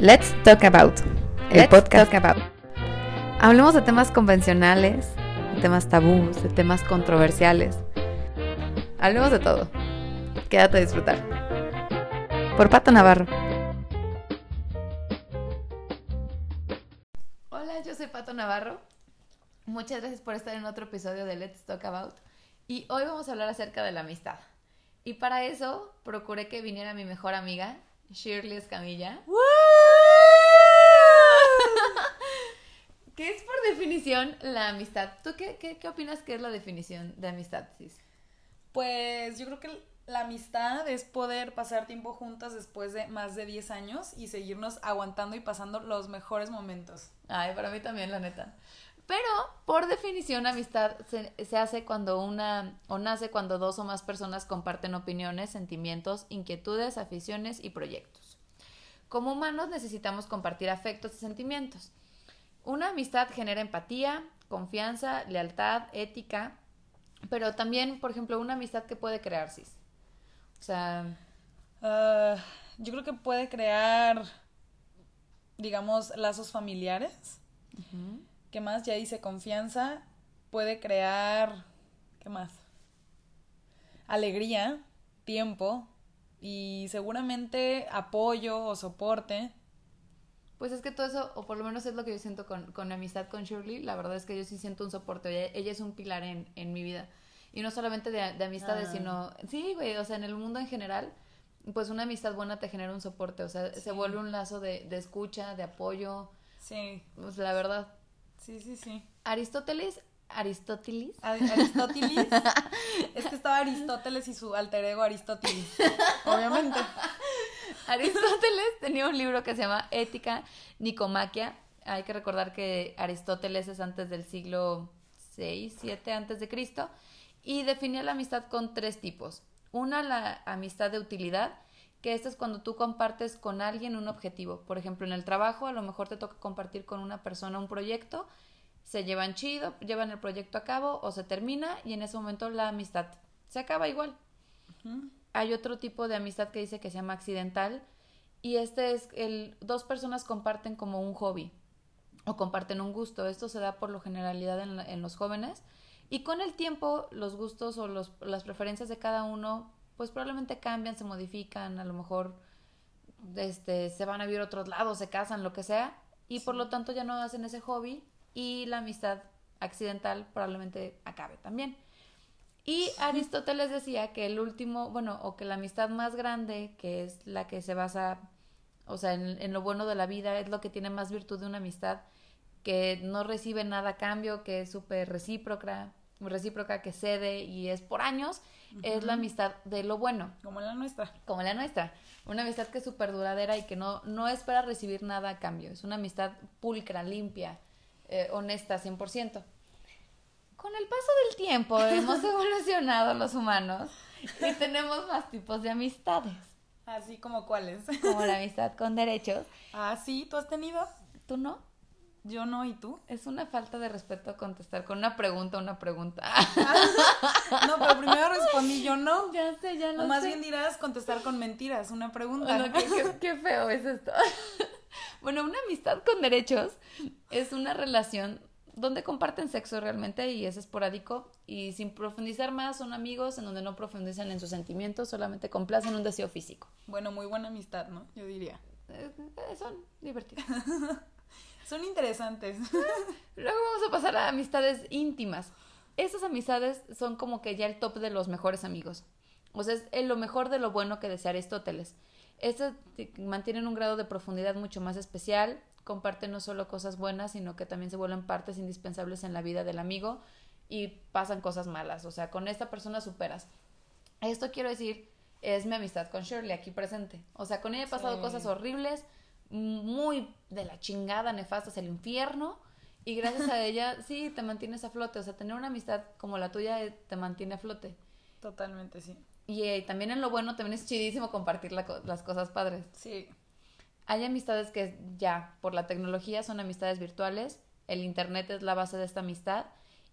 Let's Talk About, el Let's podcast. Talk About. Hablemos de temas convencionales, de temas tabús, de temas controversiales. Hablemos de todo. Quédate a disfrutar. Por Pato Navarro. Hola, yo soy Pato Navarro. Muchas gracias por estar en otro episodio de Let's Talk About. Y hoy vamos a hablar acerca de la amistad. Y para eso procuré que viniera mi mejor amiga, Shirley Escamilla. ¿Qué es por definición la amistad? ¿Tú qué, qué, qué opinas que es la definición de amistad, Cis? Pues yo creo que la amistad es poder pasar tiempo juntas después de más de 10 años y seguirnos aguantando y pasando los mejores momentos. Ay, para mí también, la neta. Pero, por definición, amistad se, se hace cuando una, o nace cuando dos o más personas comparten opiniones, sentimientos, inquietudes, aficiones y proyectos. Como humanos necesitamos compartir afectos y sentimientos. Una amistad genera empatía, confianza, lealtad, ética, pero también, por ejemplo, una amistad que puede crear cis. O sea, Ah, yo creo que puede crear, digamos, lazos familiares. ¿Qué más? Ya dice confianza. Puede crear, ¿qué más? Alegría, tiempo y seguramente apoyo o soporte. Pues es que todo eso, o por lo menos es lo que yo siento con, con mi amistad con Shirley, la verdad es que yo sí siento un soporte, ella, ella es un pilar en, en mi vida. Y no solamente de, de amistades, Ah. sino, sí, güey, o sea, en el mundo en general, pues una amistad buena te genera un soporte, o sea, Sí. se vuelve un lazo de, de escucha, de apoyo, Sí, pues la verdad. Sí, sí, sí. Aristóteles, Aristóteles, Ar- Aristóteles. es que estaba Aristóteles y su alter ego Aristóteles. Obviamente. Aristóteles tenía un libro que se llama Ética Nicomaquia. Hay que recordar que Aristóteles es antes del siglo 6, 7 antes de Cristo y definía la amistad con tres tipos. Una, la amistad de utilidad, que esta es cuando tú compartes con alguien un objetivo. Por ejemplo, en el trabajo a lo mejor te toca compartir con una persona un proyecto, se llevan chido, llevan el proyecto a cabo o se termina y en ese momento la amistad se acaba igual hay otro tipo de amistad que dice que se llama accidental y este es el dos personas comparten como un hobby o comparten un gusto. Esto se da por lo generalidad en, en los jóvenes y con el tiempo los gustos o los, las preferencias de cada uno pues probablemente cambian, se modifican, a lo mejor este, se van a vivir a otros lados, se casan, lo que sea y por lo tanto ya no hacen ese hobby y la amistad accidental probablemente acabe también. Y Aristóteles decía que el último, bueno, o que la amistad más grande, que es la que se basa, o sea, en, en lo bueno de la vida, es lo que tiene más virtud de una amistad, que no recibe nada a cambio, que es súper recíproca, recíproca, que cede y es por años, es la amistad de lo bueno, Como la nuestra. como la nuestra. Una amistad que es súper duradera y que no, no espera recibir nada a cambio. Es una amistad pulcra, limpia, eh, honesta, 100%. Con el paso del tiempo hemos evolucionado los humanos y tenemos más tipos de amistades, Así como cuáles. como la amistad con derechos. Ah, sí, ¿tú has tenido? ¿Tú no? Yo no, ¿y tú? Es una falta de respeto contestar con una pregunta, una pregunta. No, pero primero respondí yo no. ya sé, ya lo O más sé. bien dirás contestar con mentiras, una pregunta. Bueno, qué, qué- qué feo es esto. bueno, una amistad con derechos es una relación donde comparten sexo realmente y es esporádico y sin profundizar más son amigos en donde no profundizan en sus sentimientos, solamente complacen un deseo físico. Bueno, muy buena amistad, ¿no? Yo diría. Eh, eh, son divertidos. Son interesantes. Luego vamos a pasar a amistades íntimas. Esas amistades son como que ya el top de los mejores amigos. O sea, es lo mejor de lo bueno que decía Aristóteles. Estas mantienen un grado de profundidad mucho más especial, comparten no solo cosas buenas, sino que también se vuelven partes indispensables en la vida del amigo y pasan cosas malas. O sea, con esta persona superas. Esto quiero decir, es mi amistad con Shirley aquí presente. O sea, con ella he pasado Sí. cosas horribles, muy de la chingada, nefastas, el infierno. Y gracias a ella, sí, te mantienes a flote. O sea, tener una amistad como la tuya eh, te mantiene a flote. Totalmente, sí. Y eh, también en lo bueno, también es chidísimo compartir la las cosas padres. Sí. Hay amistades que ya, por la tecnología, son amistades virtuales. El Internet es la base de esta amistad.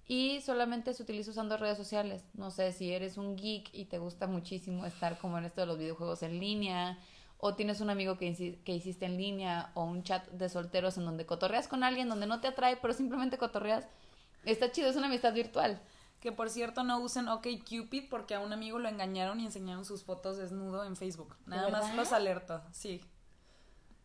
Y solamente se utiliza usando redes sociales. No sé, si eres un geek y te gusta muchísimo estar como en esto de los videojuegos en línea o tienes un amigo que, que hiciste en línea o un chat de solteros en donde cotorreas con alguien donde no te atrae, pero simplemente cotorreas. Está chido, es una amistad virtual. Que por cierto no usen OkCupid porque a un amigo lo engañaron y enseñaron sus fotos desnudo en Facebook. Nada más los alerto, sí.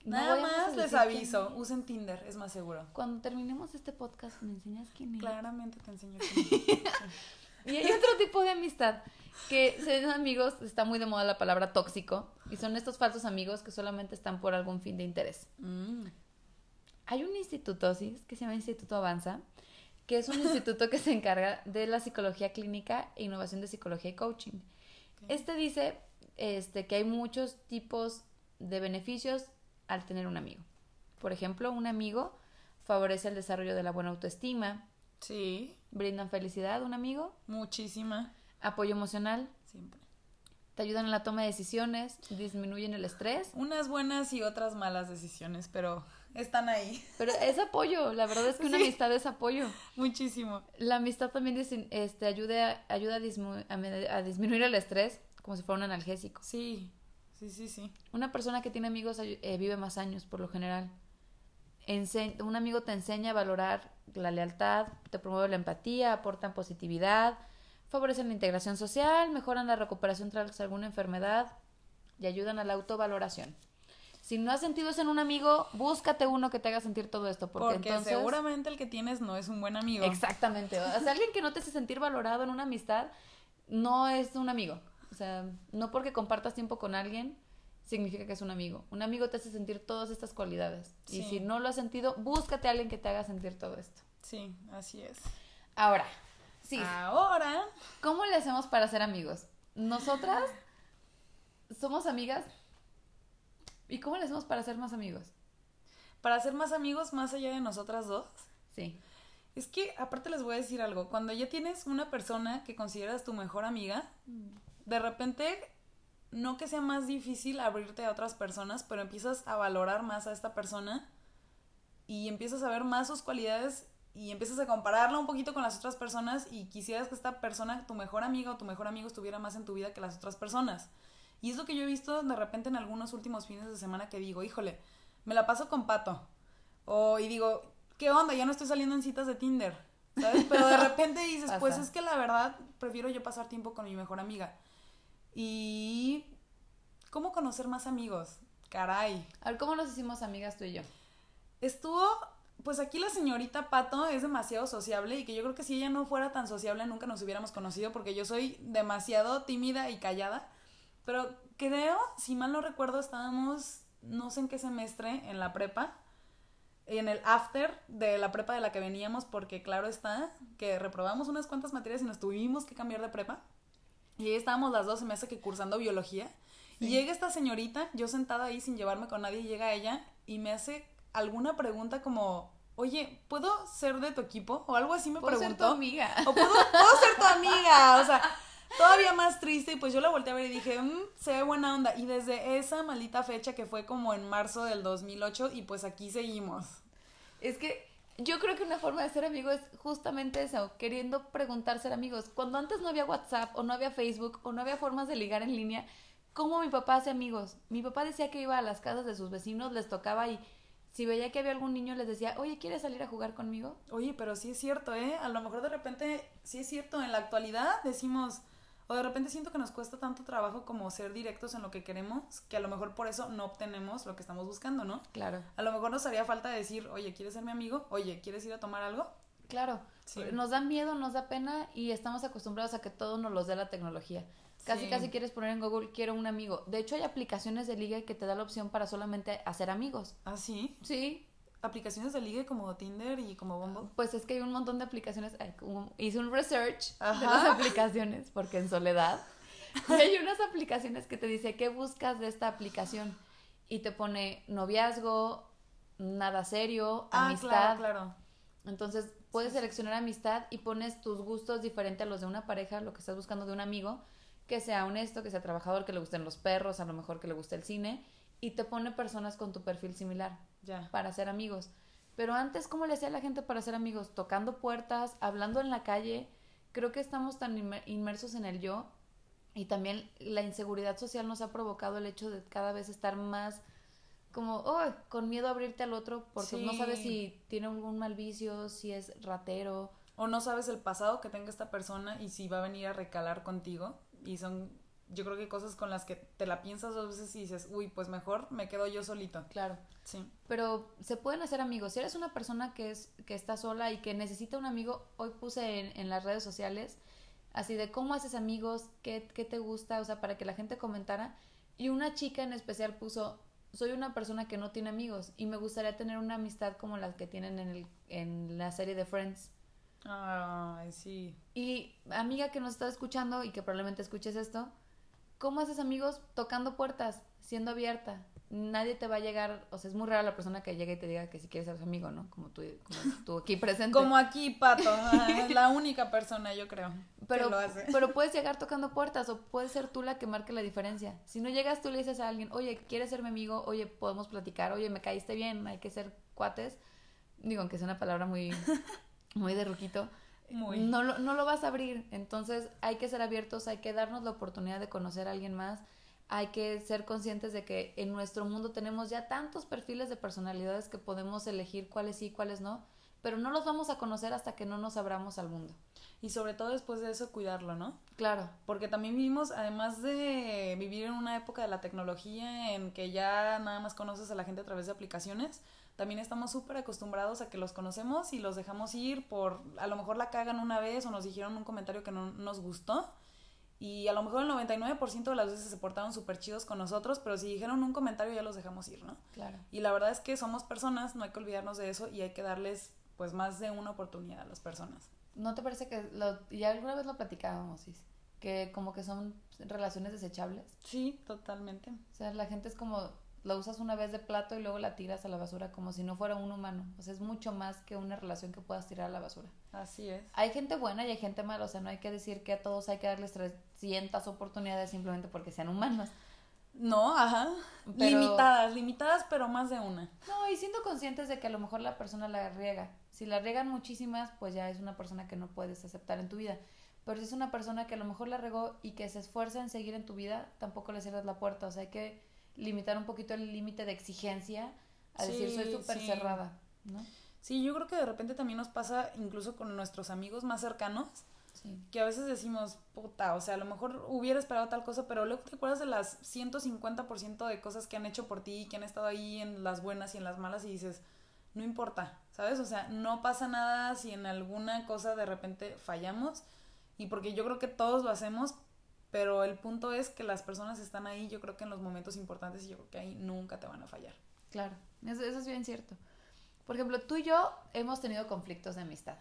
Nada más les aviso, usen Tinder, es más seguro. Cuando terminemos este podcast, ¿me enseñas quién es? Claramente te enseño quién es. y hay otro tipo de amistad, que son amigos, está muy de moda la palabra tóxico, y son estos falsos amigos que solamente están por algún fin de interés. Mm. Hay un instituto, ¿sí? que se llama Instituto Avanza, que es un instituto que se encarga de la psicología clínica e innovación de psicología y coaching. Este dice este, que hay muchos tipos de beneficios al tener un amigo. Por ejemplo, un amigo favorece el desarrollo de la buena autoestima. Sí. Brindan felicidad, un amigo. Muchísima. Apoyo emocional. Siempre. Te ayudan en la toma de decisiones, disminuyen el estrés. Unas buenas y otras malas decisiones, pero están ahí. Pero es apoyo, la verdad es que una amistad es apoyo. Muchísimo. La amistad también este, ayuda, ayuda a, a disminuir el estrés, como si fuera un analgésico. Sí. Sí, sí, sí. Una persona que tiene amigos eh, vive más años, por lo general. Un amigo te enseña a valorar la lealtad, te promueve la empatía, aportan positividad, favorecen la integración social, mejoran la recuperación tras alguna enfermedad y ayudan a la autovaloración. Si no has sentido eso en un amigo, búscate uno que te haga sentir todo esto. Porque, porque seguramente el que tienes no es un buen amigo. Exactamente. O sea, alguien que no te hace sentir valorado en una amistad no es un amigo. O sea, no porque compartas tiempo con alguien significa que es un amigo. Un amigo te hace sentir todas estas cualidades. Y si no lo has sentido, búscate a alguien que te haga sentir todo esto. Sí, así es. Ahora, sí. Ahora. ¿Cómo le hacemos para ser amigos? Nosotras somos amigas. ¿Y cómo le hacemos para ser más amigos? Para ser más amigos más allá de nosotras dos. Sí. Es que, aparte les voy a decir algo, cuando ya tienes una persona que consideras tu mejor amiga, mm de repente, no que sea más difícil abrirte a otras personas, pero empiezas a valorar más a esta persona y empiezas a ver más sus cualidades y empiezas a compararla un poquito con las otras personas y quisieras que esta persona, tu mejor amiga o tu mejor amigo, estuviera más en tu vida que las otras personas. Y es lo que yo he visto de repente en algunos últimos fines de semana que digo, híjole, me la paso con Pato. O, y digo, ¿qué onda? Ya no estoy saliendo en citas de Tinder. ¿Sabes? Pero de repente dices, pues es que la verdad prefiero yo pasar tiempo con mi mejor amiga. Y cómo conocer más amigos. Caray. A ver, ¿cómo nos hicimos amigas tú y yo? Estuvo, pues aquí la señorita Pato es demasiado sociable y que yo creo que si ella no fuera tan sociable nunca nos hubiéramos conocido porque yo soy demasiado tímida y callada. Pero creo, si mal no recuerdo, estábamos, no sé en qué semestre, en la prepa, en el after de la prepa de la que veníamos, porque claro está que reprobamos unas cuantas materias y nos tuvimos que cambiar de prepa. Y ahí estábamos las dos, se me hace que cursando biología. Y llega esta señorita, yo sentada ahí sin llevarme con nadie, llega ella y me hace alguna pregunta como, oye, ¿puedo ser de tu equipo? O algo así me ¿Puedo preguntó. ser tu amiga. O ¿puedo, ser tu amiga. O sea, todavía más triste. Y pues yo la volteé a ver y dije, mmm, se ve buena onda. Y desde esa maldita fecha que fue como en marzo del 2008, y pues aquí seguimos. Es que yo creo que una forma de ser amigo es justamente eso, queriendo preguntar ser amigos. Cuando antes no había WhatsApp o no había Facebook o no había formas de ligar en línea, ¿cómo mi papá hace amigos? Mi papá decía que iba a las casas de sus vecinos, les tocaba y si veía que había algún niño les decía, oye, ¿quieres salir a jugar conmigo? Oye, pero sí es cierto, ¿eh? A lo mejor de repente, sí es cierto, en la actualidad decimos, o de repente siento que nos cuesta tanto trabajo como ser directos en lo que queremos, que a lo mejor por eso no obtenemos lo que estamos buscando, ¿no? Claro. A lo mejor nos haría falta decir, oye, ¿quieres ser mi amigo? Oye, ¿quieres ir a tomar algo? Claro. Sí. Nos da miedo, nos da pena y estamos acostumbrados a que todo nos los dé la tecnología. Casi, casi quieres poner en Google, quiero un amigo. De hecho, hay aplicaciones de liga que te da la opción para solamente hacer amigos. ¿Ah, sí? Sí aplicaciones de ligue como Tinder y como Bumble? Pues es que hay un montón de aplicaciones. hice un research de las aplicaciones porque en soledad. Y hay unas aplicaciones que te dice qué buscas de esta aplicación y te pone noviazgo, nada serio, ah, amistad. Claro, claro. Entonces puedes seleccionar amistad y pones tus gustos diferentes a los de una pareja, lo que estás buscando de un amigo, que sea honesto, que sea trabajador, que le gusten los perros, a lo mejor que le guste el cine, y te pone personas con tu perfil similar ya. para ser amigos. Pero antes, ¿cómo le hacía la gente para ser amigos? Tocando puertas, hablando en la calle. Creo que estamos tan inmersos en el yo Y también la inseguridad social nos ha provocado el hecho de cada vez estar más como, oh, con miedo a abrirte al otro porque no sabes si tiene algún mal vicio, si es ratero. O no sabes el pasado que tenga esta persona y si va a venir a recalar contigo. Y son, yo creo que cosas con las que te la piensas dos veces y dices, uy, pues mejor me quedo yo solito. Claro. Sí. Pero se pueden hacer amigos. Si eres una persona que, es, que está sola y que necesita un amigo, hoy puse en, en las redes sociales así de cómo haces amigos, qué, qué te gusta, o sea, para que la gente comentara. Y una chica en especial puso, soy una persona que no tiene amigos y me gustaría tener una amistad como las que tienen en, el, en la serie de Friends. Ay, sí. Y amiga que nos está escuchando y que probablemente escuches esto, ¿cómo haces amigos tocando puertas, siendo abierta? nadie te va a llegar, o sea, es muy rara la persona que llegue y te diga que si quieres ser su amigo, ¿no? Como tú, como tú aquí presente. como aquí, Pato, es la única persona, yo creo, pero, que lo hace. Pero puedes llegar tocando puertas o puedes ser tú la que marque la diferencia. Si no llegas, tú le dices a alguien, oye, ¿quieres ser mi amigo? Oye, podemos platicar, oye, me caíste bien, hay que ser cuates. Digo, aunque sea una palabra muy, muy de ruquito. Muy. No, lo, no lo vas a abrir, entonces hay que ser abiertos, hay que darnos la oportunidad de conocer a alguien más hay que ser conscientes de que en nuestro mundo tenemos ya tantos perfiles de personalidades que podemos elegir cuáles sí y cuáles no, pero no los vamos a conocer hasta que no nos abramos al mundo. Y sobre todo después de eso cuidarlo, ¿no? Claro. Porque también vivimos, además de vivir en una época de la tecnología en que ya nada más conoces a la gente a través de aplicaciones, también estamos súper acostumbrados a que los conocemos y los dejamos ir por, a lo mejor la cagan una vez o nos dijeron un comentario que no nos gustó y a lo mejor el 99% de las veces se portaron súper chidos con nosotros, pero si dijeron un comentario ya los dejamos ir, ¿no? Claro. Y la verdad es que somos personas, no hay que olvidarnos de eso y hay que darles pues más de una oportunidad a las personas. ¿No te parece que lo, ya alguna vez lo platicábamos, Que como que son relaciones desechables. Sí, totalmente. O sea, la gente es como, la usas una vez de plato y luego la tiras a la basura como si no fuera un humano. O sea, es mucho más que una relación que puedas tirar a la basura. Así es. Hay gente buena y hay gente mala, o sea, no hay que decir que a todos hay que darles 300 oportunidades simplemente porque sean humanos. No, ajá. Limitadas, limitadas, pero más de una. No, y siendo conscientes de que a lo mejor la persona la riega. Si la riegan muchísimas, pues ya es una persona que no puedes aceptar en tu vida. Pero si es una persona que a lo mejor la regó y que se esfuerza en seguir en tu vida, tampoco le cierras la puerta. O sea, hay que limitar un poquito el límite de exigencia a decir soy súper cerrada, ¿no? Sí, yo creo que de repente también nos pasa incluso con nuestros amigos más cercanos, que a veces decimos, puta, o sea, a lo mejor hubiera esperado tal cosa, pero luego te acuerdas de las 150% de cosas que han hecho por ti, que han estado ahí en las buenas y en las malas y dices, no importa, ¿sabes? O sea, no pasa nada si en alguna cosa de repente fallamos y porque yo creo que todos lo hacemos, pero el punto es que las personas están ahí, yo creo que en los momentos importantes y yo creo que ahí nunca te van a fallar. Claro, eso, es bien cierto. Por ejemplo, tú y yo hemos tenido conflictos de amistad.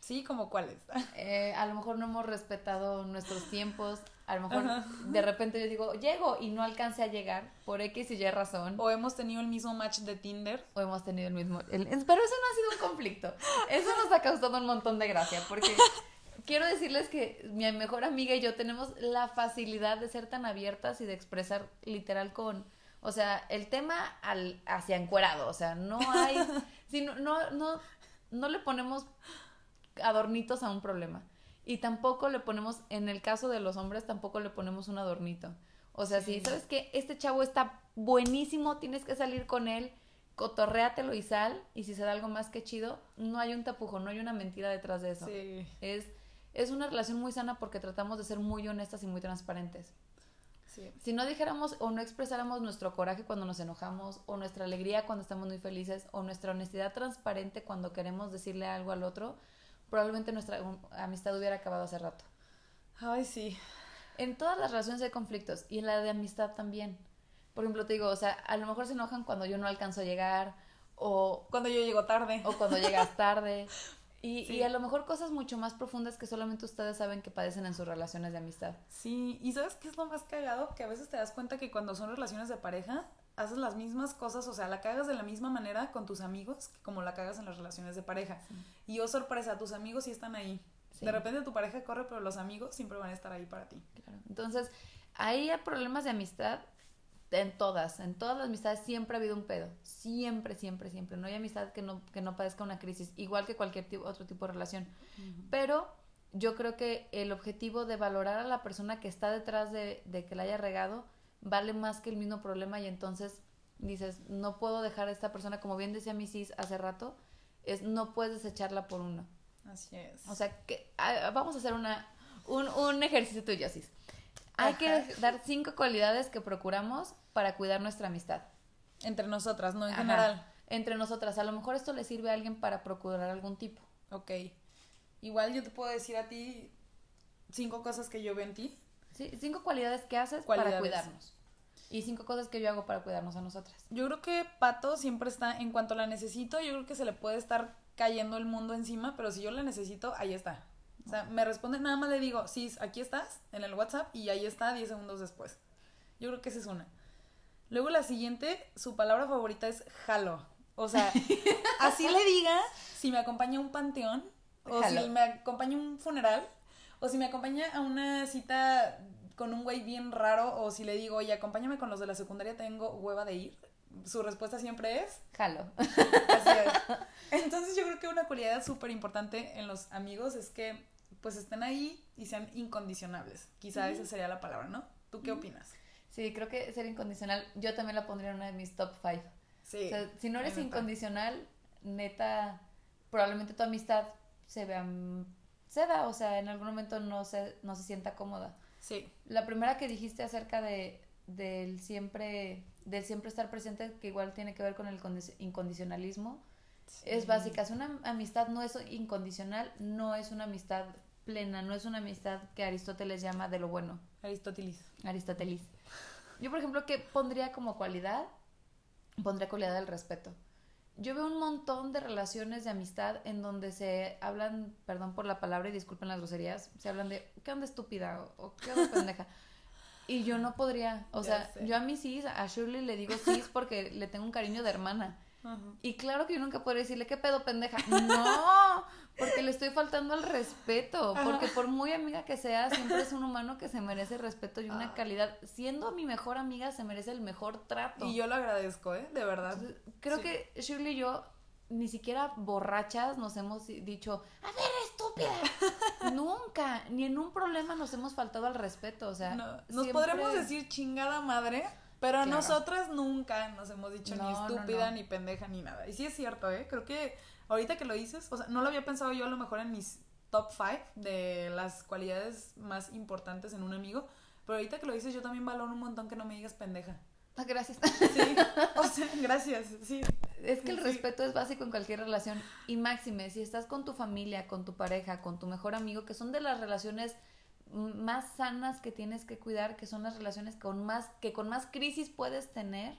Sí, como cuáles. Eh, a lo mejor no hemos respetado nuestros tiempos. A lo mejor de repente yo digo, llego y no alcance a llegar por X y Y razón. O hemos tenido el mismo match de Tinder. O hemos tenido el mismo. pero eso no ha sido un conflicto. Eso nos ha causado un montón de gracia porque quiero decirles que mi mejor amiga y yo tenemos la facilidad de ser tan abiertas y de expresar literal con, o sea, el tema al, hacia encuerado, o sea, no hay, si no, no, no, no le ponemos adornitos a un problema. Y tampoco le ponemos, en el caso de los hombres, tampoco le ponemos un adornito. O sea, si sabes que este chavo está buenísimo, tienes que salir con él, cotorréatelo y sal, y si se da algo más que chido, no hay un tapujo, no hay una mentira detrás de eso. Sí. Es es una relación muy sana porque tratamos de ser muy honestas y muy transparentes. Si no dijéramos o no expresáramos nuestro coraje cuando nos enojamos, o nuestra alegría cuando estamos muy felices, o nuestra honestidad transparente cuando queremos decirle algo al otro, probablemente nuestra amistad hubiera acabado hace rato. Ay, sí. En todas las relaciones hay conflictos y en la de amistad también. Por ejemplo, te digo, o sea, a lo mejor se enojan cuando yo no alcanzo a llegar, o cuando yo llego tarde. O cuando llegas tarde. Y, a lo mejor cosas mucho más profundas que solamente ustedes saben que padecen en sus relaciones de amistad. Sí, y ¿sabes qué es lo más cagado? Que a veces te das cuenta que cuando son relaciones de pareja, haces las mismas cosas, o sea, la cagas de la misma manera con tus amigos que como la cagas en las relaciones de pareja. Y oh sorpresa, tus amigos sí están ahí. De repente tu pareja corre, pero los amigos siempre van a estar ahí para ti. Claro. Entonces, hay problemas de amistad en todas, en todas las amistades siempre ha habido un pedo, siempre, siempre, siempre. No hay amistad que no, que no padezca una crisis, igual que cualquier tipo, otro tipo de relación. Pero yo creo que el objetivo de valorar a la persona que está detrás de, de que la haya regado vale más que el mismo problema y entonces dices, no puedo dejar a esta persona, como bien decía mi sis hace rato, es no puedes desecharla por uno. Así es. O sea, que ah, vamos a hacer una, un, un ejercicio tuyo, sis. Hay que dar cinco cualidades que procuramos para cuidar nuestra amistad. Entre nosotras, no en Ajá. general. Entre nosotras. A lo mejor esto le sirve a alguien para procurar algún tipo. Ok. Igual yo te puedo decir a ti cinco cosas que yo veo en ti. Sí, cinco cualidades que haces para cuidarnos. Y cinco cosas que yo hago para cuidarnos a nosotras. Yo creo que Pato siempre está, en cuanto la necesito, yo creo que se le puede estar cayendo el mundo encima, pero si yo la necesito, ahí está. O sea, me responde, nada más le digo, sí, aquí estás, en el WhatsApp, y ahí está 10 segundos después. Yo creo que esa es una. Luego la siguiente, su palabra favorita es jalo. O sea, así le diga si me acompaña a un panteón, o Jalo. si me acompaña a un funeral, o si me acompaña a una cita con un güey bien raro, o si le digo, oye, acompáñame con los de la secundaria, tengo hueva de ir. Su respuesta siempre es, Jalo. así es. Entonces yo creo que una cualidad súper importante en los amigos es que pues estén ahí y sean incondicionables. Quizá esa sería la palabra, ¿no? ¿Tú qué opinas? Sí, creo que ser incondicional, yo también la pondría en una de mis top five. Sí. O sea, si no eres incondicional, neta, probablemente tu amistad se vea, se da, o sea, en algún momento no se, no se sienta cómoda. Sí. La primera que dijiste acerca de del siempre del siempre estar presente que igual tiene que ver con el condi- incondicionalismo es básica. Si una amistad no es incondicional, no es una amistad plena, no es una amistad que Aristóteles llama de lo bueno. Aristóteles. Aristóteles. Yo, por ejemplo, que pondría como cualidad, pondría cualidad del respeto. Yo veo un montón de relaciones de amistad en donde se hablan, perdón por la palabra y disculpen las groserías, se hablan de ¿qué onda estúpida? o, o ¿qué onda pendeja? Y yo no podría, o Ya sea, sé. yo a mi sis, a Shirley le digo sis porque le tengo un cariño de hermana. Y claro que yo nunca podría decirle, ¿qué pedo, pendeja? No, porque le estoy faltando al respeto. Porque por muy amiga que sea, siempre es un humano que se merece respeto y una Ah. calidad. Siendo mi mejor amiga, se merece el mejor trato. Y yo lo agradezco, ¿eh? De verdad. Entonces, creo Sí. que Shirley y yo, ni siquiera borrachas, nos hemos dicho, a ver, estúpida. Nunca, ni en un problema nos hemos faltado al respeto. O sea, No, nos siempre- podremos decir chingada madre, pero Claro. nosotras nunca nos hemos dicho No, ni estúpida, no. ni pendeja, ni nada. Y sí es cierto, ¿eh? Creo que ahorita que lo dices, o sea, no lo había pensado yo a lo mejor en mis top 5 de las cualidades más importantes en un amigo, pero ahorita que lo dices yo también valoro un montón que no me digas pendeja. Ah, Gracias. Sí, o sea, gracias, sí. Es que el Sí. respeto es básico en cualquier relación. Y máxime, si estás con tu familia, con tu pareja, con tu mejor amigo, que son de las relaciones más sanas que tienes que cuidar, que son las relaciones con más, que con más crisis puedes tener,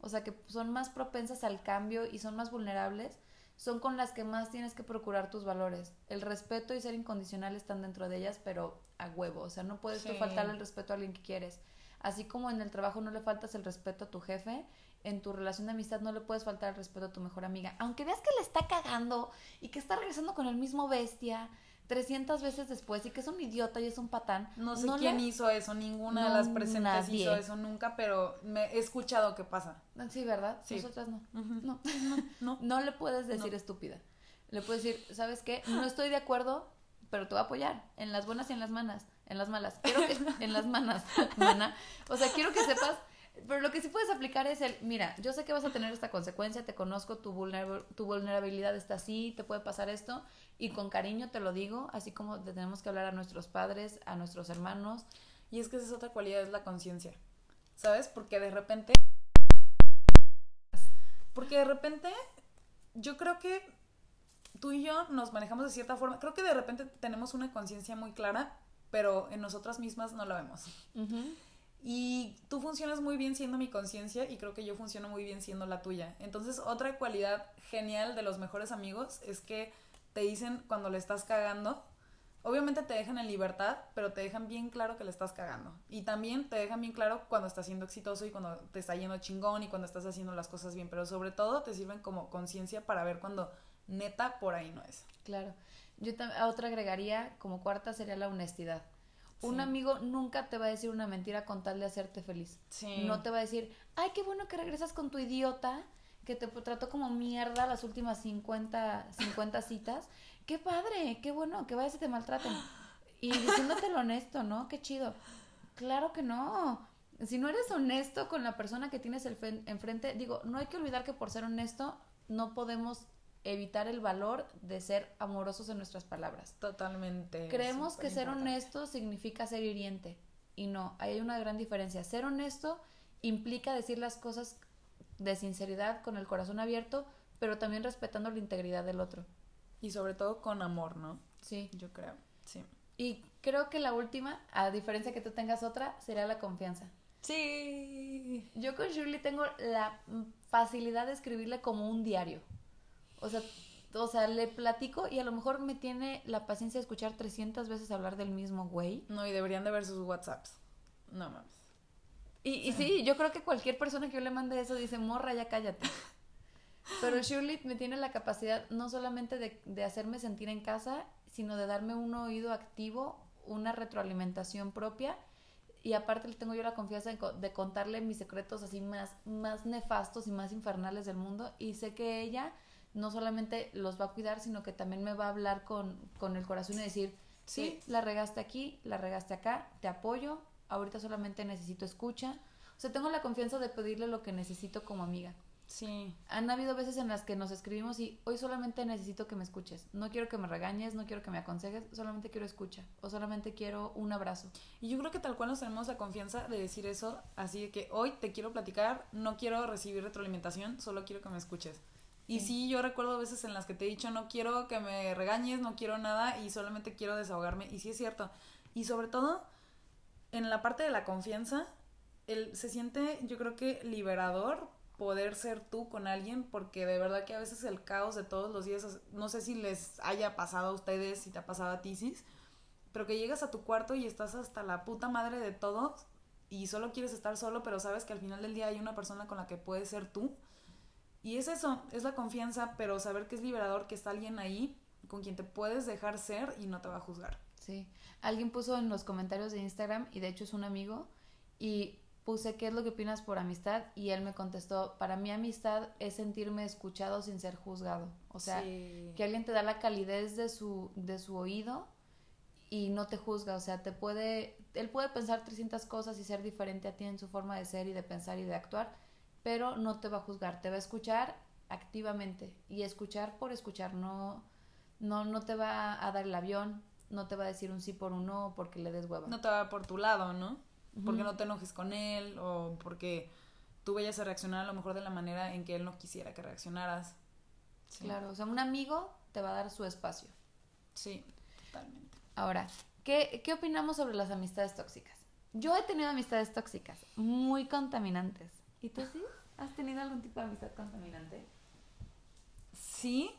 o sea, que son más propensas al cambio y son más vulnerables, son con las que más tienes que procurar tus valores. El respeto y ser incondicional están dentro de ellas, pero a huevo, o sea, no puedes tú Sí. faltarle el respeto a alguien que quieres. Así como en el trabajo no le faltas el respeto a tu jefe, en tu relación de amistad no le puedes faltar el respeto a tu mejor amiga. Aunque veas que le está cagando y que está regresando con el mismo bestia 300 veces después y que es un idiota y es un patán. No sé quién hizo eso, ninguna No, de las presentes nadie. hizo eso nunca, pero me he escuchado que pasa. Sí, ¿verdad? Sí. Nosotras no. No. No. No le puedes decir estúpida. Le puedes decir, ¿sabes qué? No estoy de acuerdo, pero te voy a apoyar en las buenas y en las malas. En las malas. Quiero que en las manas, mana. O sea, quiero que sepas, pero lo que sí puedes aplicar es el, mira, yo sé que vas a tener esta consecuencia, te conozco, tu, vulner- tu vulnerabilidad está así, te puede pasar esto, y con cariño te lo digo, así como te tenemos que hablar a nuestros padres, a nuestros hermanos. Y es que esa es otra cualidad, es la conciencia. ¿Sabes? Porque de repente. Porque de repente. Yo creo que tú y yo nos manejamos de cierta forma. Creo que de repente tenemos una conciencia muy clara, pero en nosotras mismas no la vemos. Y tú funcionas muy bien siendo mi conciencia y creo que yo funciono muy bien siendo la tuya. Entonces, otra cualidad genial de los mejores amigos es que te dicen cuando le estás cagando. Obviamente te dejan en libertad, pero te dejan bien claro que le estás cagando. Y también te dejan bien claro cuando estás siendo exitoso y cuando te está yendo chingón y cuando estás haciendo las cosas bien. Pero sobre todo te sirven como conciencia para ver cuando neta por ahí no es. Claro. Yo a otra agregaría, como cuarta, sería la honestidad. Un amigo nunca te va a decir una mentira con tal de hacerte feliz. Sí. No te va a decir, ay, qué bueno que regresas con tu idiota, que te trató como mierda las últimas 50, 50 citas, qué padre, qué bueno, que vayas y te maltraten. Y diciéndote lo honesto, ¿no? Qué chido. Claro que no. Si no eres honesto con la persona que tienes el enfrente, digo, no hay que olvidar que por ser honesto no podemos evitar el valor de ser amorosos en nuestras palabras. Totalmente. Creemos que ser honesto significa ser hiriente. Y no, hay una gran diferencia. Ser honesto implica decir las cosas de sinceridad, con el corazón abierto, pero también respetando la integridad del otro. Y sobre todo con amor, ¿no? Sí. Yo creo, sí. Y creo que la última, a diferencia que tú tengas otra, sería la confianza. Sí. Yo con Shirley tengo la facilidad de escribirle como un diario. O sea, o sea, le platico y a lo mejor me tiene la paciencia de escuchar 300 veces hablar del mismo güey. No, y deberían de ver sus WhatsApps. No mames. Y, y sí, yo creo que cualquier persona que yo le mande eso dice, morra, ya cállate. Pero Shirley me tiene la capacidad no solamente de, de hacerme sentir en casa, sino de darme un oído activo, una retroalimentación propia y aparte tengo yo la confianza de, contarle mis secretos así más, más nefastos y más infernales del mundo y sé que ella no solamente los va a cuidar, sino que también me va a hablar con, con el corazón y decir, sí, la regaste aquí, la regaste acá, te apoyo, ahorita solamente necesito escucha. O sea, tengo la confianza de pedirle lo que necesito como amiga. Sí. Han habido veces en las que nos escribimos y hoy solamente necesito que me escuches. No quiero que me regañes, no quiero que me aconsejes, solamente quiero escucha o solamente quiero un abrazo. Y yo creo que tal cual nos tenemos la confianza de decir eso, así de que hoy te quiero platicar, no quiero recibir retroalimentación, solo quiero que me escuches. Y sí, yo recuerdo veces en las que te he dicho, no quiero que me regañes, no quiero nada y solamente quiero desahogarme. Y sí es cierto. Y sobre todo, en la parte de la confianza, el, se siente, yo creo que liberador poder ser tú con alguien, porque de verdad que a veces el caos de todos los días, no sé si les haya pasado a ustedes, si te ha pasado a ti, pero que llegas a tu cuarto y estás hasta la puta madre de todos y solo quieres estar solo, pero sabes que al final del día hay una persona con la que puedes ser tú. Y es eso, es la confianza, pero saber que es liberador, que está alguien ahí con quien te puedes dejar ser y no te va a juzgar. Sí. Alguien puso en los comentarios de Instagram, y de hecho es un amigo, y puse qué es lo que opinas por amistad y él me contestó, para mí amistad es sentirme escuchado sin ser juzgado. O sea, que alguien te da la calidez de su, de su oído y no te juzga. O sea, te puede, él puede pensar 300 cosas y ser diferente a ti en su forma de ser y de pensar y de actuar, pero no te va a juzgar, te va a escuchar activamente y escuchar por escuchar, no, no, no te va a dar el avión, no te va a decir un sí por un no porque le des hueva. No te va por tu lado, ¿no? porque no te enojes con él o porque tú vayas a reaccionar a lo mejor de la manera en que él no quisiera que reaccionaras. Claro, o sea, un amigo te va a dar su espacio. Sí, totalmente. Ahora, ¿qué, ¿qué opinamos sobre las amistades tóxicas? Yo he tenido amistades tóxicas, muy contaminantes. ¿Y tú sí? ¿Has tenido algún tipo de amistad contaminante? Sí,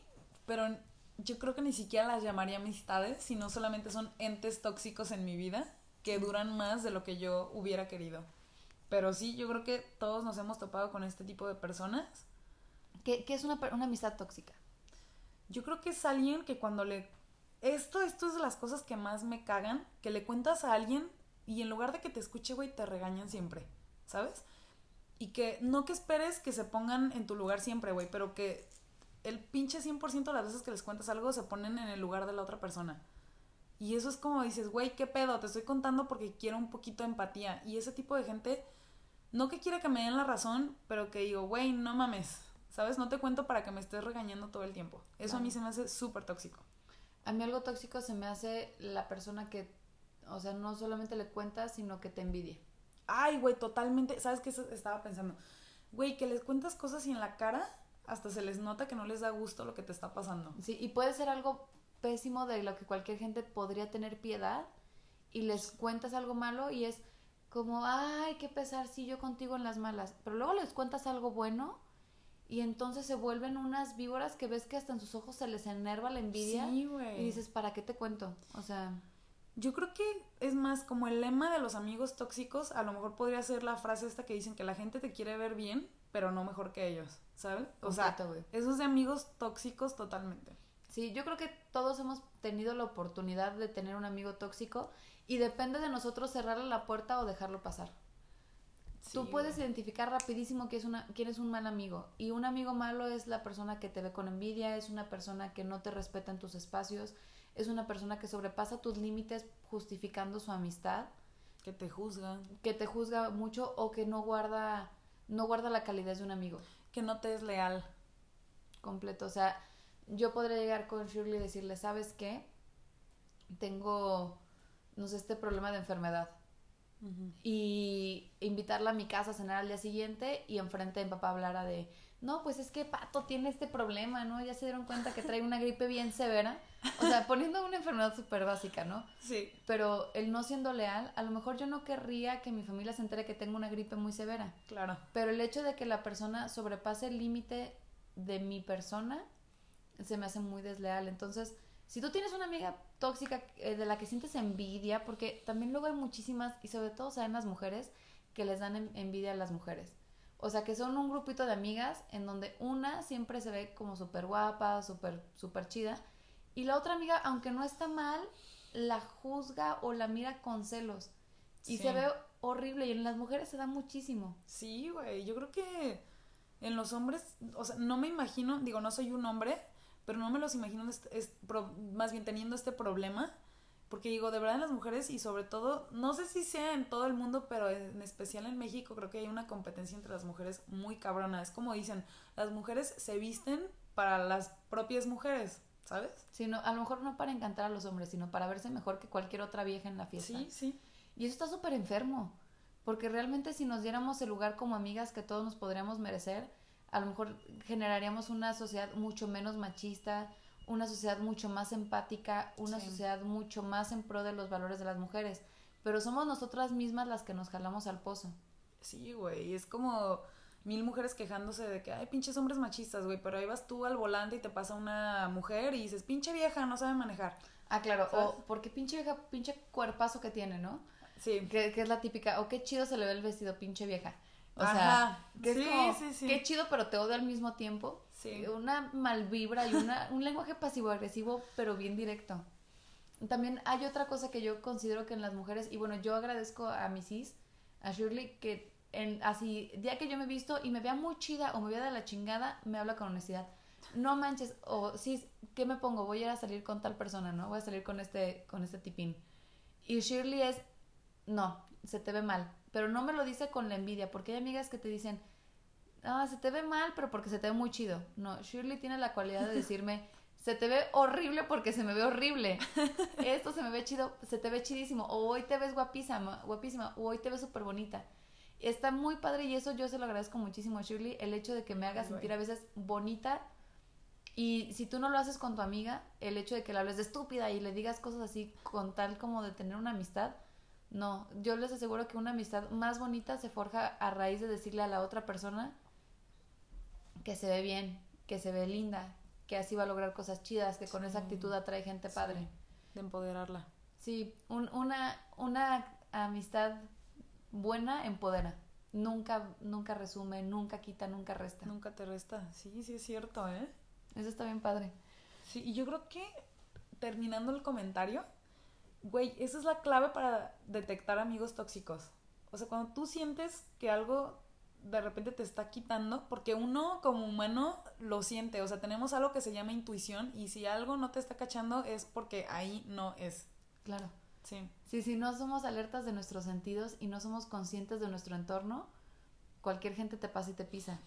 pero yo creo que ni siquiera las llamaría amistades, sino solamente son entes tóxicos en mi vida que duran más de lo que yo hubiera querido. Pero sí, yo creo que todos nos hemos topado con este tipo de personas. ¿Qué, es una, una, amistad tóxica? Yo creo que es alguien que cuando le... Esto, esto es de las cosas que más me cagan, que le cuentas a alguien y en lugar de que te escuche, güey, te regañan siempre, ¿sabes? Y que no que esperes que se pongan en tu lugar siempre, güey, pero que el pinche 100% de las veces que les cuentas algo se ponen en el lugar de la otra persona. Y eso es como dices, güey, ¿qué pedo? Te estoy contando porque quiero un poquito de empatía. Y ese tipo de gente, no que quiera que me den la razón, pero que digo, güey, no mames, ¿sabes? No te cuento para que me estés regañando todo el tiempo. Eso a mí se me hace súper tóxico. A mí algo tóxico se me hace la persona que, o sea, no solamente le cuentas, sino que te envidia. Ay, güey, totalmente. ¿Sabes qué estaba pensando? Güey, que les cuentas cosas y en la cara hasta se les nota que no les da gusto lo que te está pasando. Sí, y puede ser algo pésimo de lo que cualquier gente podría tener piedad y les cuentas algo malo y es como, ay, qué pesar, sí, yo contigo en las malas. Pero luego les cuentas algo bueno y entonces se vuelven unas víboras que ves que hasta en sus ojos se les enerva la envidia. y dices, ¿para qué te cuento? O sea... Yo creo que es más como el lema de los amigos tóxicos, a lo mejor podría ser la frase esta que dicen que la gente te quiere ver bien, pero no mejor que ellos, ¿sabes? O sea, esos de amigos tóxicos totalmente. Sí, yo creo que todos hemos tenido la oportunidad de tener un amigo tóxico y depende de nosotros cerrarle la puerta o dejarlo pasar. Tú puedes identificar rapidísimo quién es, una, quién es un mal amigo. Y un amigo malo es la persona que te ve con envidia, es una persona que no te respeta en tus espacios, es una persona que sobrepasa tus límites justificando su amistad. Que te juzga. Que te juzga mucho o que no guarda, no guarda la calidez de un amigo. Que no te es leal. Completo. O sea, yo podría llegar con Shirley y decirle, ¿sabes qué? Tengo, no sé, este problema de enfermedad y invitarla a mi casa a cenar al día siguiente y enfrente de mi papá hablara de, no, pues es que Pato tiene este problema, ¿no? Ya se dieron cuenta que trae una gripe bien severa. O sea, poniendo una enfermedad súper básica, ¿no? Sí. Pero el no siendo leal, a lo mejor yo no querría que mi familia se entere que tengo una gripe muy severa. Claro. Pero el hecho de que la persona sobrepase el límite de mi persona, se me hace muy desleal. Entonces, si tú tienes una amiga tóxica eh, de la que sientes envidia, porque también luego hay muchísimas, y sobre todo saben las mujeres, que les dan envidia a las mujeres. O sea, que son un grupito de amigas en donde una siempre se ve como súper guapa, súper, súper chida, y la otra amiga, aunque no está mal, la juzga o la mira con celos. Y se ve horrible, y en las mujeres se da muchísimo. Sí, güey, yo creo que en los hombres, o sea, no me imagino, digo, no soy un hombre, pero no me los imagino es, más bien teniendo este problema, porque digo, de verdad en las mujeres y sobre todo, no sé si sea en todo el mundo, pero en especial en México creo que hay una competencia entre las mujeres muy cabrona. Es como dicen, las mujeres se visten para las propias mujeres, ¿sabes? Sí, no, a lo mejor no para encantar a los hombres, sino para verse mejor que cualquier otra vieja en la fiesta. Sí, sí. Y eso está súper enfermo, porque realmente si nos diéramos el lugar como amigas que todos nos podríamos merecer, a lo mejor generaríamos una sociedad mucho menos machista, una sociedad mucho más empática, una sociedad mucho más en pro de los valores de las mujeres. Pero somos nosotras mismas las que nos jalamos al pozo. Sí, güey, es como mil mujeres quejándose de que, hay pinches hombres machistas, güey, pero ahí vas tú al volante y te pasa una mujer y dices, pinche vieja, no sabe manejar. Ah, claro, o porque pinche vieja, pinche cuerpazo que tiene, ¿no? Sí. Que, que es la típica, o qué chido se le ve el vestido, pinche vieja. O sea, que sí, sí, sí. qué chido, pero te odio al mismo tiempo. Sí. Una malvibra y una, un lenguaje pasivo-agresivo, pero bien directo. También hay otra cosa que yo considero que en las mujeres, y bueno, yo agradezco a mi sis, a Shirley, que en, así, día que yo me he visto y me vea muy chida o me vea de la chingada, me habla con honestidad. No manches, o sí, ¿qué me pongo? Voy a ir a salir con tal persona, ¿no? Voy a salir con este, con este tipín. Y Shirley es, no, se te ve mal pero no me lo dice con la envidia, porque hay amigas que te dicen, ah, se te ve mal, pero porque se te ve muy chido. No, Shirley tiene la cualidad de decirme, se te ve horrible porque se me ve horrible. Esto se me ve chido, se te ve chidísimo. O hoy te ves guapísima, guapísima, o hoy te ves súper bonita. Está muy padre y eso yo se lo agradezco muchísimo a Shirley, el hecho de que me haga sentir a veces bonita. Y si tú no lo haces con tu amiga, el hecho de que la hables de estúpida y le digas cosas así con tal como de tener una amistad, no, yo les aseguro que una amistad más bonita se forja a raíz de decirle a la otra persona que se ve bien, que se ve linda, que así va a lograr cosas chidas, que con esa actitud atrae gente padre. de empoderarla. Sí, una, una amistad buena empodera. Nunca, nunca resume, nunca quita, nunca resta. Nunca te resta. Sí, sí es cierto, ¿eh? Eso está bien padre. Sí, y yo creo que terminando el comentario, Güey, esa es la clave para detectar amigos tóxicos. O sea, cuando tú sientes que algo de repente te está quitando, porque uno como humano lo siente, o sea, tenemos algo que se llama intuición y si algo no te está cachando es porque ahí no es. Claro. Sí. Sí, si no somos alertas de nuestros sentidos y no somos conscientes de nuestro entorno, cualquier gente te pasa y te pisa.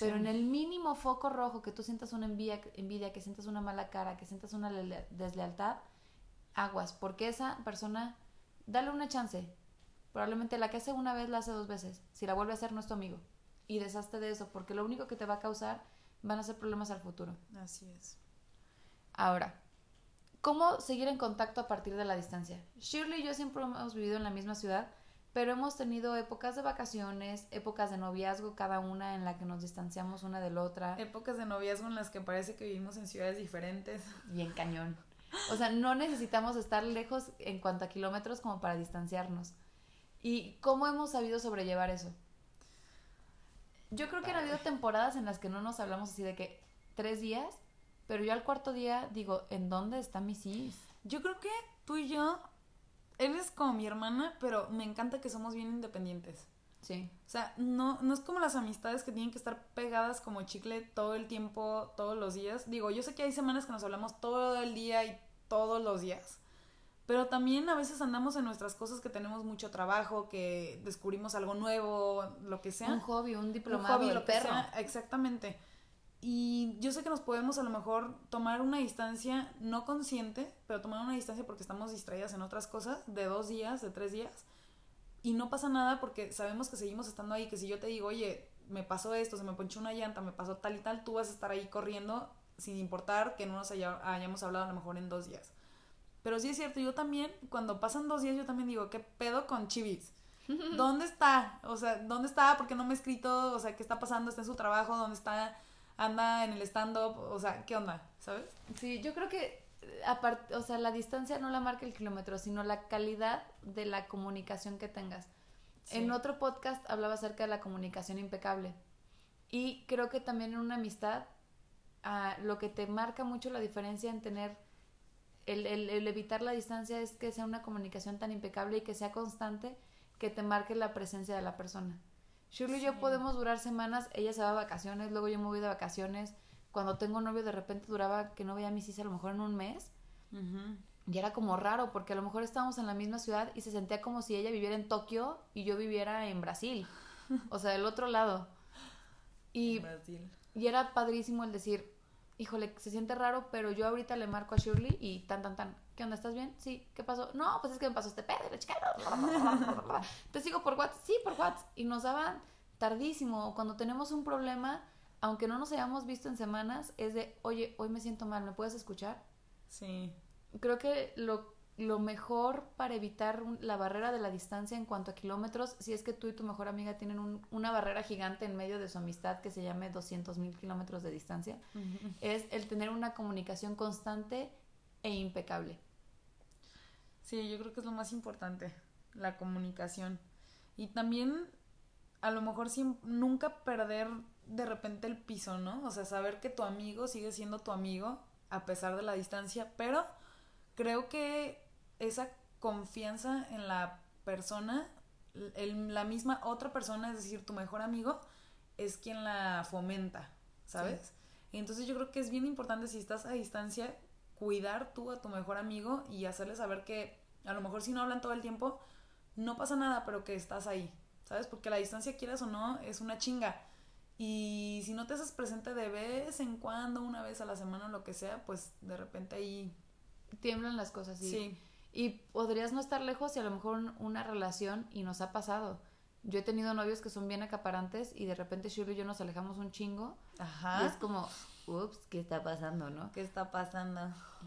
Pero en el mínimo foco rojo que tú sientas una envidia, envidia, que sientas una mala cara, que sientas una deslealtad, aguas, porque esa persona, dale una chance. Probablemente la que hace una vez la hace dos veces. Si la vuelve a hacer, no es tu amigo. Y deshazte de eso, porque lo único que te va a causar van a ser problemas al futuro. Así es. Ahora, ¿cómo seguir en contacto a partir de la distancia? Shirley y yo siempre hemos vivido en la misma ciudad, pero hemos tenido épocas de vacaciones, épocas de noviazgo, cada una en la que nos distanciamos una de la otra. Épocas de noviazgo en las que parece que vivimos en ciudades diferentes. Bien cañón. O sea, no necesitamos estar lejos en cuanto a kilómetros como para distanciarnos. ¿Y cómo hemos sabido sobrellevar eso? Yo creo que han habido temporadas en las que no nos hablamos así de que tres días, pero yo al cuarto día digo, ¿en dónde está mi cis? Yo creo que tú y yo, eres como mi hermana, pero me encanta que somos bien independientes. Sí. O sea, no, no es como las amistades que tienen que estar pegadas como chicle todo el tiempo, todos los días. Digo, yo sé que hay semanas que nos hablamos todo el día y todos los días. Pero también a veces andamos en nuestras cosas que tenemos mucho trabajo, que descubrimos algo nuevo, lo que sea. Un hobby, un diplomado, un hobby, lo perro. Exactamente. Y yo sé que nos podemos a lo mejor tomar una distancia no consciente, pero tomar una distancia porque estamos distraídas en otras cosas, de dos días, de tres días. Y no pasa nada porque sabemos que seguimos estando ahí, que si yo te digo, oye, me pasó esto, se me ponchó una llanta, me pasó tal y tal, tú vas a estar ahí corriendo sin importar que no nos hayamos hablado a lo mejor en dos días. Pero sí es cierto, yo también, cuando pasan dos días, yo también digo, ¿qué pedo con Chivis? ¿Dónde está? O sea, ¿dónde está? ¿Por qué no me ha escrito? O sea, ¿qué está pasando? ¿Está en su trabajo? ¿Dónde está? anda en el stand-up, o sea, ¿qué onda? ¿Sabes? Sí, yo creo que aparte, o sea, la distancia no la marca el kilómetro, sino la calidad de la comunicación que tengas. En otro podcast hablaba acerca de la comunicación impecable. Y creo que también en una amistad, ah, lo que te marca mucho la diferencia en tener, el, el, evitar la distancia es que sea una comunicación tan impecable y que sea constante que te marque la presencia de la persona. Shirley y yo podemos durar semanas, ella se va a vacaciones, luego yo me voy de vacaciones. Cuando tengo novio de repente duraba que no veía a mis hijas a lo mejor en un mes. Y era como raro porque a lo mejor estábamos en la misma ciudad y se sentía como si ella viviera en Tokio y yo viviera en Brasil. O sea, del otro lado. Y, y era padrísimo el decir, híjole, se siente raro, pero yo ahorita le marco a Shirley y tan, tan, tan. ¿Qué onda? ¿Estás bien? Sí. ¿Qué pasó? No, pues es que me pasó este pedo la chica. Te sigo por WhatsApp. Sí, por WhatsApp. Y nos daban tardísimo. Cuando tenemos un problema, aunque no nos hayamos visto en semanas, es de, oye, hoy me siento mal, ¿me puedes escuchar? Sí. Creo que lo, lo mejor para evitar la barrera de la distancia en cuanto a kilómetros, si es que tú y tu mejor amiga tienen una barrera gigante en medio de su amistad que se llame 200 mil kilómetros de distancia, es el tener una comunicación constante e impecable. Sí, yo creo que es lo más importante, la comunicación. Y también, a lo mejor, nunca perder de repente el piso, ¿no? O sea, saber que tu amigo sigue siendo tu amigo a pesar de la distancia, pero creo que esa confianza en la persona, la misma otra persona, es decir, tu mejor amigo, es quien la fomenta, ¿sabes? Entonces yo creo que es bien importante si estás a distancia cuidar tú a tu mejor amigo y hacerle saber que a lo mejor si no hablan todo el tiempo, no pasa nada, pero que estás ahí, ¿sabes? Porque la distancia, quieras o no, es una chinga. Y si no te haces presente de vez en cuando, una vez a la semana o lo que sea, pues de repente ahí... Tiemblan las cosas, sí. Y podrías no estar lejos y a lo mejor una relación, y nos ha pasado. Yo he tenido novios que son bien acaparantes y de repente Shirley y yo nos alejamos un chingo. Ajá. Y es como, ups, ¿qué está pasando, no? ¿Qué está pasando?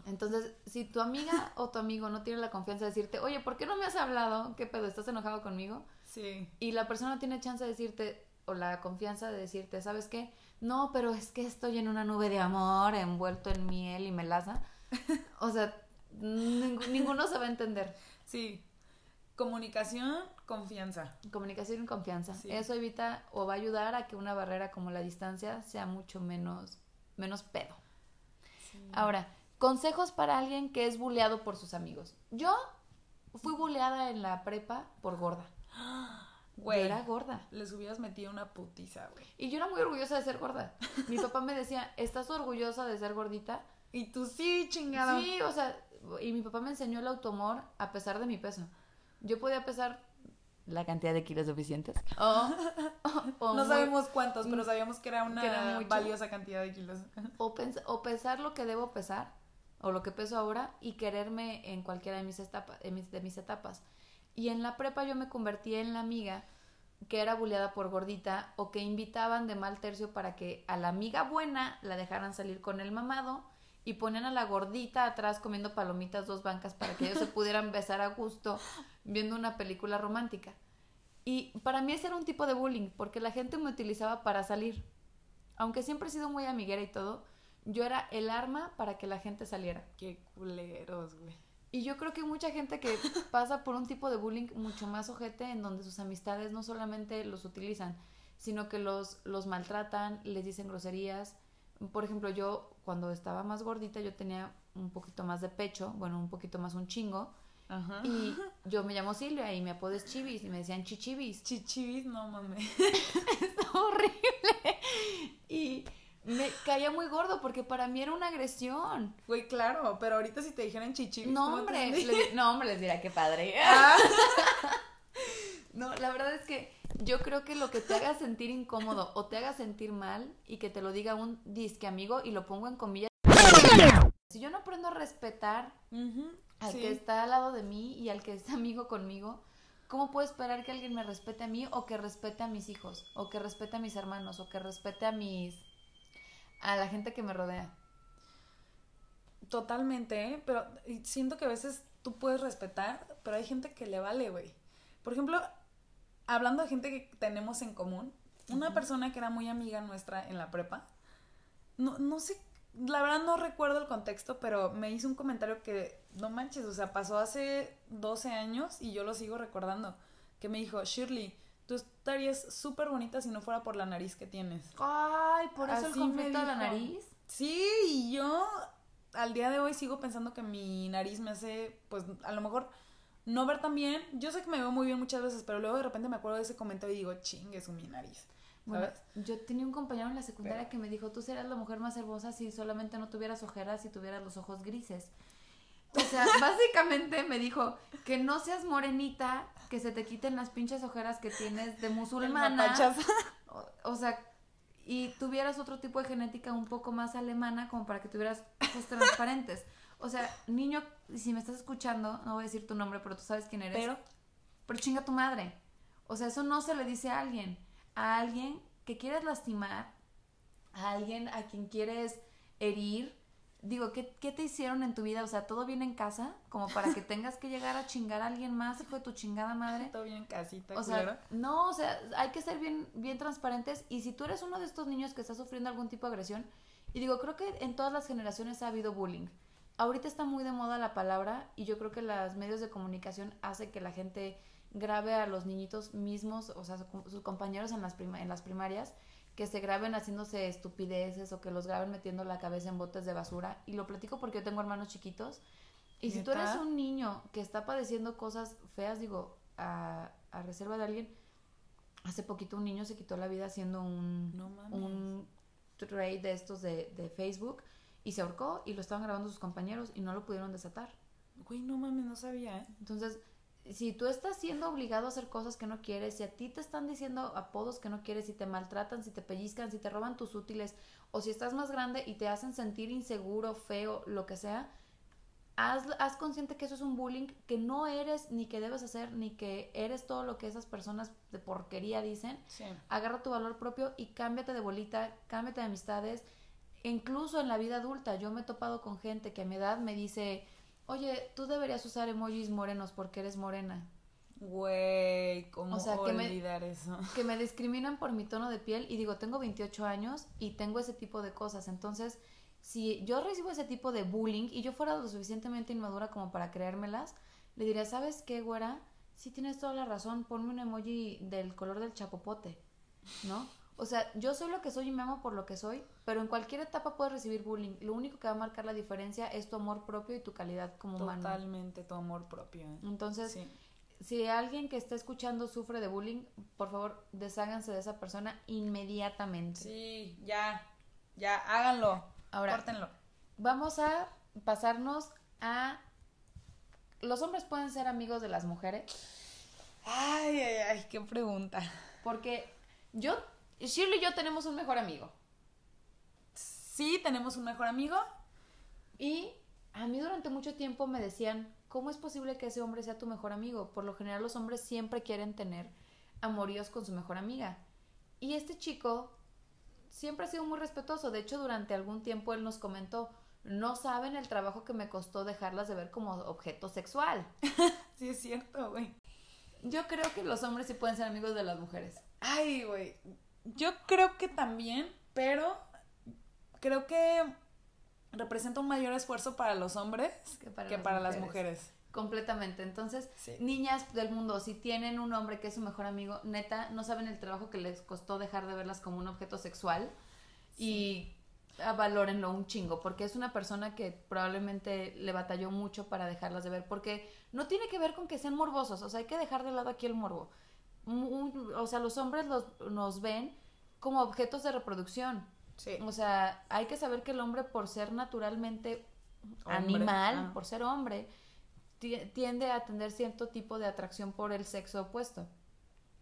Entonces, si tu amiga o tu amigo no tiene la confianza de decirte, oye, ¿por qué no me has hablado? ¿Qué pedo? ¿Estás enojado conmigo? Sí. Y la persona tiene chance de decirte, o la confianza de decirte, ¿sabes qué? No, pero es que estoy en una nube de amor, envuelto en miel y melaza. o sea, ninguno se va a entender. Sí. Comunicación, confianza. Comunicación y confianza. Eso evita o va a ayudar a que una barrera como la distancia sea mucho menos menos pedo. Ahora, consejos para alguien que es buleado por sus amigos. Yo fui buleada en la prepa por gorda. Güey. Era gorda. Les hubieras metido una putiza, güey. Y yo era muy orgullosa de ser gorda. Mi papá me decía, ¿estás orgullosa de ser gordita? Y tú sí, chingada. Sí, o sea, y mi papá me enseñó el automor a pesar de mi peso. Yo podía pesar la cantidad de kilos suficientes. no sabemos cuántos, pero sabíamos que era una valiosa cantidad de kilos. o, o pesar lo que debo pesar, o lo que peso ahora, y quererme en cualquiera de mis, etapas, de mis etapas. Y en la prepa yo me convertí en la amiga que era bulleada por gordita o que invitaban de mal tercio para que a la amiga buena la dejaran salir con el mamado y ponían a la gordita atrás comiendo palomitas dos bancas para que ellos se pudieran besar a gusto viendo una película romántica. Y para mí ese era un tipo de bullying, porque la gente me utilizaba para salir. Aunque siempre he sido muy amiguera y todo, yo era el arma para que la gente saliera. Qué culeros, güey. Y yo creo que mucha gente que pasa por un tipo de bullying mucho más ojete, en donde sus amistades no solamente los utilizan, sino que los, los maltratan, les dicen groserías. Por ejemplo, yo cuando estaba más gordita, yo tenía un poquito más de pecho, bueno, un poquito más un chingo, Ajá. Y yo me llamo Silvia y mi apodo es Chivis y me decían Chichivis. Chichivis, no mames. es horrible. Y me caía muy gordo porque para mí era una agresión. Güey, claro, pero ahorita si te dijeran chichivis. No, hombre, no, hombre, les dirá qué padre. Ah. no, la verdad es que yo creo que lo que te haga sentir incómodo o te haga sentir mal y que te lo diga un disque amigo y lo pongo en comillas. Si yo no aprendo a respetar al que está al lado de mí y al que es amigo conmigo, ¿cómo puedo esperar que alguien me respete a mí o que respete a mis hijos o que respete a mis hermanos o que respete a mis a la gente que me rodea? Totalmente, ¿eh? pero siento que a veces tú puedes respetar, pero hay gente que le vale, güey. Por ejemplo, hablando de gente que tenemos en común, una persona que era muy amiga nuestra en la prepa, no, no sé la verdad no recuerdo el contexto, pero me hizo un comentario que, no manches, o sea, pasó hace 12 años y yo lo sigo recordando. Que me dijo, Shirley, tú estarías súper bonita si no fuera por la nariz que tienes. Ay, por eso el conflicto de la nariz. Sí, y yo al día de hoy sigo pensando que mi nariz me hace, pues, a lo mejor no ver tan bien. Yo sé que me veo muy bien muchas veces, pero luego de repente me acuerdo de ese comentario y digo, chingue, es mi nariz. Bueno, yo tenía un compañero en la secundaria que me dijo, tú serás la mujer más hermosa si solamente no tuvieras ojeras y tuvieras los ojos grises. O sea, básicamente me dijo que no seas morenita, que se te quiten las pinches ojeras que tienes de musulmana. O, o, sea, y tuvieras otro tipo de genética un poco más alemana como para que tuvieras ojos transparentes. O sea, niño, si me estás escuchando, no voy a decir tu nombre, pero tú sabes quién eres. Pero, pero chinga tu madre. O sea, eso no se le dice a alguien a alguien que quieres lastimar, a alguien a quien quieres herir. Digo, ¿qué, te hicieron en tu vida? O sea, ¿todo bien en casa? Como para que tengas que llegar a chingar a alguien más, hijo de tu chingada madre. Todo bien en casita, o sea, No, o sea, hay que ser bien, bien transparentes. Y si tú eres uno de estos niños que está sufriendo algún tipo de agresión, y digo, creo que en todas las generaciones ha habido bullying. Ahorita está muy de moda la palabra y yo creo que los medios de comunicación hacen que la gente grabe a los niñitos mismos, o sea, sus compañeros en las, en las primarias, que se graben haciéndose estupideces o que los graben metiendo la cabeza en botes de basura. Y lo platico porque yo tengo hermanos chiquitos. Y si tú eres un niño que está padeciendo cosas feas, digo, a, reserva de alguien, hace poquito un niño se quitó la vida haciendo un, un trade de estos de, de Facebook y se ahorcó y lo estaban grabando sus compañeros y no lo pudieron desatar. Güey, no mames, no sabía, ¿eh? Entonces, si tú estás siendo obligado a hacer cosas que no quieres, si a ti te están diciendo apodos que no quieres, si te maltratan, si te pellizcan, si te roban tus útiles, o si estás más grande y te hacen sentir inseguro, feo, lo que sea, haz, haz consciente que eso es un bullying que no eres ni que debes hacer, ni que eres todo lo que esas personas de porquería dicen. Agarra tu valor propio y cámbiate de bolita, cámbiate de amistades. Incluso en la vida adulta, yo me he topado con gente que a mi edad me dice oye, tú deberías usar emojis morenos porque eres morena. Güey, ¿cómo olvidar eso? Que me discriminan por mi tono de piel y digo, tengo 28 años y tengo ese tipo de cosas. Entonces, si yo recibo ese tipo de bullying y yo fuera lo suficientemente inmadura como para creérmelas, le diría, ¿sabes qué, güera? Sí tienes toda la razón, ponme un emoji del color del chapopote, ¿no? O sea, yo soy lo que soy y me amo por lo que soy, pero en cualquier etapa puedes recibir bullying. Lo único que va a marcar la diferencia es tu amor propio y tu calidad como humano. Totalmente, tu amor propio. ¿eh? Entonces, si alguien que está escuchando sufre de bullying, por favor, desháganse de esa persona inmediatamente. Sí, ya, ya, háganlo. Ahora, córtenlo. Vamos a pasarnos a... ¿Los hombres pueden ser amigos de las mujeres? Ay, ay, ay, qué pregunta. Porque yo Shirley y yo tenemos un mejor amigo. Sí, tenemos un mejor amigo. Y a mí durante mucho tiempo me decían, ¿cómo es posible que ese hombre sea tu mejor amigo? Por lo general los hombres siempre quieren tener amoríos con su mejor amiga. Y este chico siempre ha sido muy respetuoso. De hecho, durante algún tiempo él nos comentó, no saben el trabajo que me costó dejarlas de ver como objeto sexual. sí, es cierto, güey. Yo creo que los hombres sí pueden ser amigos de las mujeres. Ay, güey. Yo creo que también, pero creo que representa un mayor esfuerzo para los hombres que para, las, mujeres. Completamente. Entonces, niñas del mundo, si tienen un hombre que es su mejor amigo, neta, no saben el trabajo que les costó dejar de verlas como un objeto sexual. Y valórenlo un chingo, porque es una persona que probablemente le batalló mucho para dejarlas de ver, porque no tiene que ver con que sean morbosos, o sea, hay que dejar de lado aquí el morbo. O sea, los hombres los, nos ven como objetos de reproducción. Sí. O sea, hay que saber que el hombre, por ser naturalmente animal, por ser hombre, tiende a tener cierto tipo de atracción por el sexo opuesto.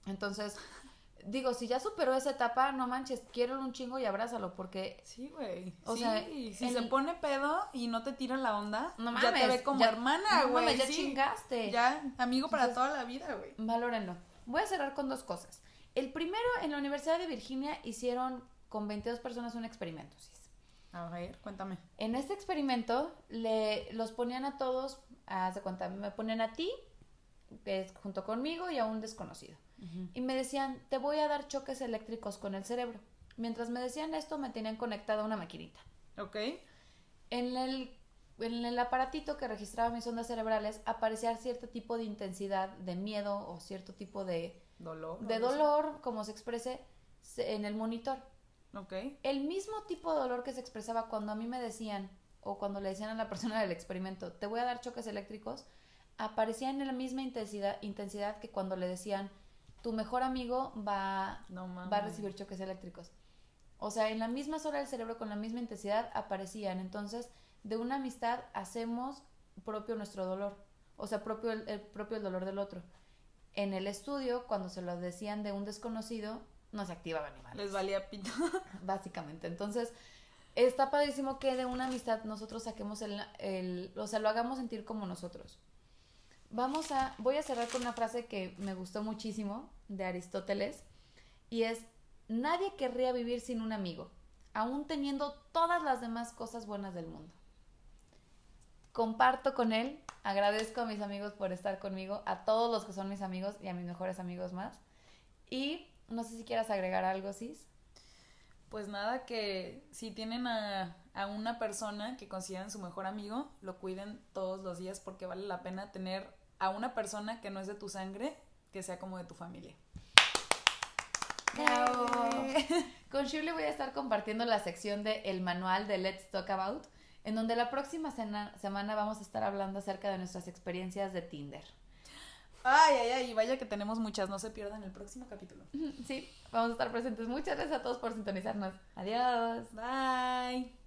Entonces, digo, si ya superó esa etapa, no manches, quiero un chingo y abrázalo, porque... Sí, güey. O sea, si se pone pedo y no te tira la onda, no mames, ya te ve como hermana, güey. No ya chingaste. Ya, amigo para toda la vida, güey. Valórenlo. Voy a cerrar con dos cosas. El primero, en la Universidad de Virginia hicieron con 22 personas un experimento, A ver, cuéntame. En este experimento le los ponían a todos, haz de cuenta, me ponen a ti, que es junto conmigo, y a un desconocido y me decían, te voy a dar choques eléctricos con el cerebro. Mientras me decían esto, me tenían conectada a una maquinita. Ok. En el, en el aparatito que registraba mis ondas cerebrales aparecía cierto tipo de intensidad de miedo o cierto tipo de dolor, de dolor como se exprese en el monitor. Ok. El mismo tipo de dolor que se expresaba cuando a mí me decían o cuando le decían a la persona del experimento, te voy a dar choques eléctricos, aparecía en la misma intensidad, intensidad que cuando le decían, tu mejor amigo va, va a recibir choques eléctricos. O sea, en la misma zona del cerebro, con la misma intensidad, aparecían. Entonces, de una amistad hacemos propio nuestro dolor. O sea, propio el, propio el dolor del otro. En el estudio, cuando se lo decían de un desconocido, no se activaban ni Les valía pito. Básicamente. Entonces, está padrísimo que de una amistad nosotros saquemos el, el, o sea, lo hagamos sentir como nosotros. Vamos a, voy a cerrar con una frase que me gustó muchísimo de Aristóteles y es, nadie querría vivir sin un amigo, aún teniendo todas las demás cosas buenas del mundo. Comparto con él, agradezco a mis amigos por estar conmigo, a todos los que son mis amigos y a mis mejores amigos más. Y no sé si quieras agregar algo, Cis. Pues nada, que si tienen a, a, una persona que consideran su mejor amigo, lo cuiden todos los días porque vale la pena tener a una persona que no es de tu sangre, que sea como de tu familia. Con Shirley voy a estar compartiendo la sección de el manual de Let's Talk About, en donde la próxima semana vamos a estar hablando acerca de nuestras experiencias de Tinder. Ay, ay, ay, vaya que tenemos muchas, no se pierdan el próximo capítulo. Sí, vamos a estar presentes. Muchas gracias a todos por sintonizarnos. Adiós. Bye.